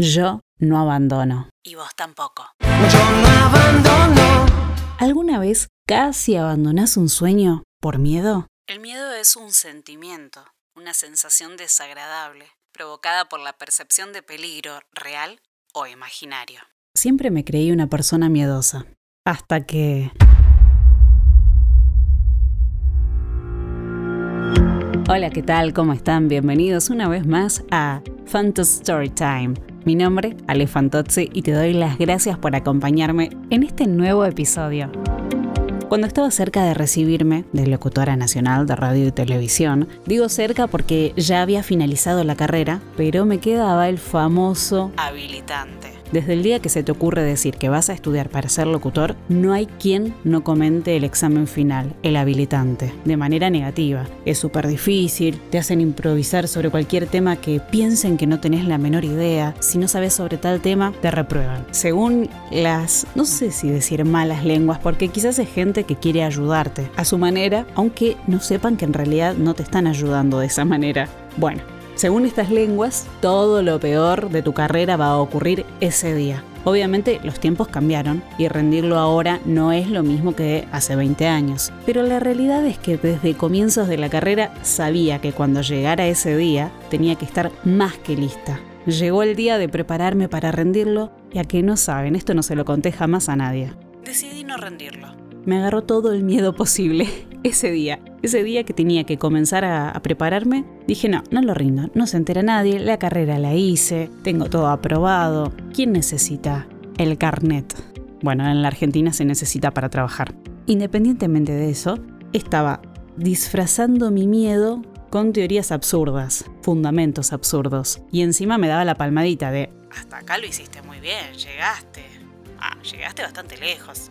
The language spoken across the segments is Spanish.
Yo no abandono. Y vos tampoco. Yo no abandono. ¿Alguna vez casi abandonás un sueño por miedo? El miedo es un sentimiento, una sensación desagradable, provocada por la percepción de peligro real o imaginario. Siempre me creí una persona miedosa. Hasta que... Hola, ¿qué tal? ¿Cómo están? Bienvenidos una vez más a Phantos Storytime. Mi nombre, Ale Fantozzi, y te doy las gracias por acompañarme en este nuevo episodio. Cuando estaba cerca de recibirme de locutora nacional de radio y televisión, digo cerca porque ya había finalizado la carrera, pero me quedaba el famoso Habilitante. Desde el día que se te ocurre decir que vas a estudiar para ser locutor, no hay quien no comente el examen final, el habilitante, de manera negativa. Es súper difícil, te hacen improvisar sobre cualquier tema que piensen que no tenés la menor idea. Si no sabes sobre tal tema, te reprueban. Según las, no sé si decir malas lenguas, porque quizás es gente que quiere ayudarte a su manera, aunque no sepan que en realidad no te están ayudando de esa manera. Bueno, según estas lenguas, todo lo peor de tu carrera va a ocurrir ese día. Obviamente los tiempos cambiaron y rendirlo ahora no es lo mismo que hace 20 años. Pero la realidad es que desde comienzos de la carrera sabía que cuando llegara ese día tenía que estar más que lista. Llegó el día de prepararme para rendirlo y a que no saben, esto no se lo conté jamás a nadie. Decidí no rendirlo. Me agarró todo el miedo posible ese día. Ese día que tenía que comenzar a, prepararme, dije no, no lo rindo, no se entera nadie, la carrera la hice, tengo todo aprobado. ¿Quién necesita el carnet? Bueno, en la Argentina se necesita para trabajar. Independientemente de eso, estaba disfrazando mi miedo con teorías absurdas, fundamentos absurdos. Y encima me daba la palmadita de, Hasta acá lo hiciste muy bien, llegaste. Ah, llegaste bastante lejos.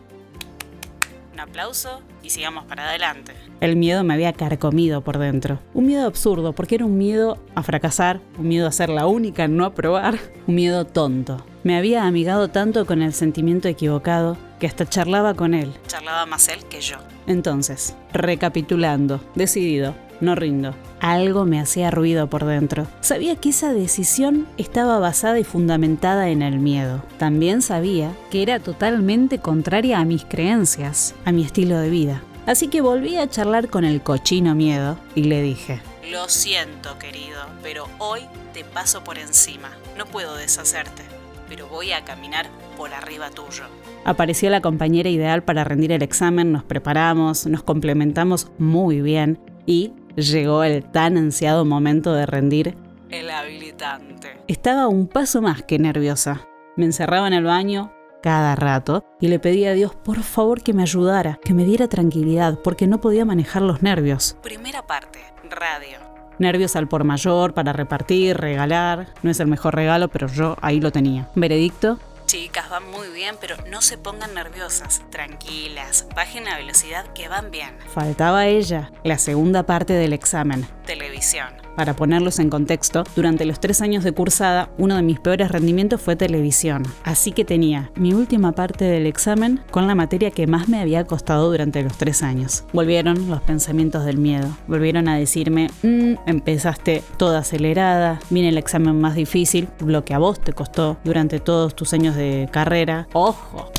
Un aplauso y sigamos para adelante. El miedo me había carcomido por dentro. Un miedo absurdo, porque era un miedo a fracasar, un miedo a ser la única en no aprobar, un miedo tonto. Me había amigado tanto con el sentimiento equivocado que hasta charlaba con él. Charlaba más él que yo. Entonces, recapitulando, decidido, no rindo. Algo me hacía ruido por dentro. Sabía que esa decisión estaba basada y fundamentada en el miedo. También sabía que era totalmente contraria a mis creencias, a mi estilo de vida. Así que volví a charlar con el cochino miedo y le dije, Lo siento, querido, pero hoy te paso por encima. No puedo deshacerte, pero voy a caminar por arriba tuyo. Apareció la compañera ideal para rendir el examen, nos preparamos, nos complementamos muy bien y llegó el tan ansiado momento de rendir. El habilitante. Estaba un paso más que nerviosa. Me encerraba en el baño cada rato y le pedía a Dios por favor que me ayudara, que me diera tranquilidad, porque no podía manejar los nervios. Primera parte, radio. Nervios al por mayor, para repartir, regalar. No es el mejor regalo, pero yo ahí lo tenía. Veredicto, Chicas, van muy bien, pero no se pongan nerviosas. Tranquilas, bajen la velocidad que van bien. faltaba ella, la segunda parte del examen. Televisión. Para ponerlos en contexto, durante los tres años de cursada, uno de mis peores rendimientos fue televisión. Así que tenía mi última parte del examen con la materia que más me había costado durante los tres años. Volvieron los pensamientos del miedo. Volvieron a decirme, "Mm, empezaste toda acelerada, viene el examen más difícil, lo que a vos te costó durante todos tus años de carrera. Ojo.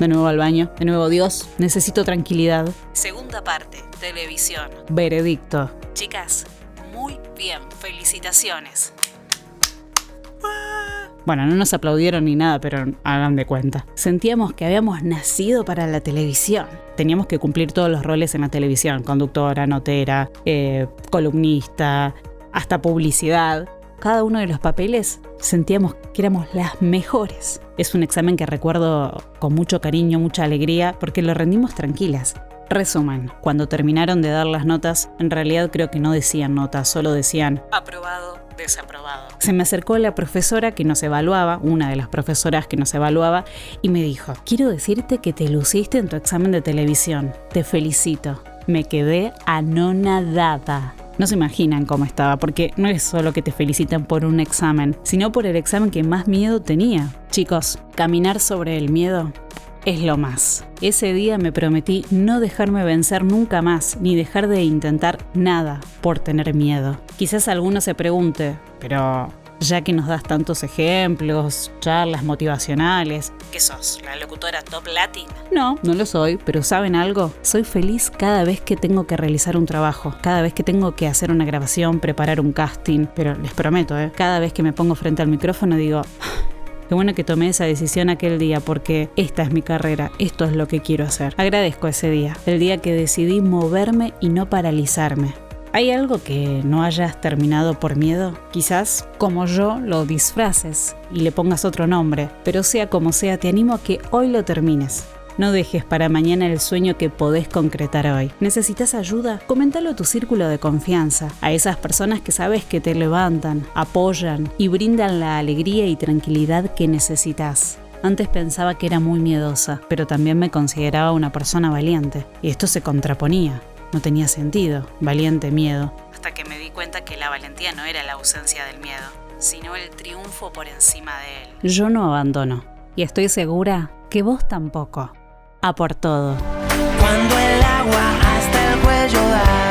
De nuevo al baño. De nuevo, Dios, necesito tranquilidad. Segunda parte, televisión. Veredicto. Chicas, bien, felicitaciones. Bueno, no nos aplaudieron ni nada, pero hagan de cuenta. Sentíamos que habíamos nacido para la televisión. Teníamos que cumplir todos los roles en la televisión, conductora, notera, eh, columnista, hasta publicidad. Cada uno de los papeles sentíamos que éramos las mejores. Es un examen que recuerdo con mucho cariño, mucha alegría, porque lo rendimos tranquilas. Resumen, cuando terminaron de dar las notas, en realidad creo que no decían notas, solo decían Aprobado, desaprobado. se me acercó la profesora que nos evaluaba, una de las profesoras que nos evaluaba, y me dijo, quiero decirte que te luciste en tu examen de televisión. Te felicito. Me quedé anonadada. No se imaginan cómo estaba, porque no es solo que te felicitan por un examen, sino por el examen que más miedo tenía. Chicos, caminar sobre el miedo es lo más. Ese día me prometí no dejarme vencer nunca más, ni dejar de intentar nada por tener miedo. Quizás alguno se pregunte, pero ya que nos das tantos ejemplos, charlas motivacionales. ¿Qué sos? ¿La locutora top latin? No, no lo soy, pero ¿saben algo? Soy feliz cada vez que tengo que realizar un trabajo, cada vez que tengo que hacer una grabación, preparar un casting, pero les prometo, ¿eh? cada vez que me pongo frente al micrófono digo... Qué bueno que tomé esa decisión aquel día porque esta es mi carrera, esto es lo que quiero hacer. Agradezco ese día, el día que decidí moverme y no paralizarme. ¿Hay algo que no hayas terminado por miedo? Quizás, como yo, lo disfraces y le pongas otro nombre, pero sea como sea, te animo a que hoy lo termines. No dejes para mañana el sueño que podés concretar hoy. ¿Necesitas ayuda? Coméntalo a tu círculo de confianza, a esas personas que sabes que te levantan, apoyan y brindan la alegría y tranquilidad que necesitas. Antes pensaba que era muy miedosa, pero también me consideraba una persona valiente, y esto se contraponía. No tenía sentido, valiente miedo. Hasta que me di cuenta que la valentía no era la ausencia del miedo, sino el triunfo por encima de él. Yo no abandono, y estoy segura que vos tampoco. A por todo. Cuando el agua hasta el cuello da.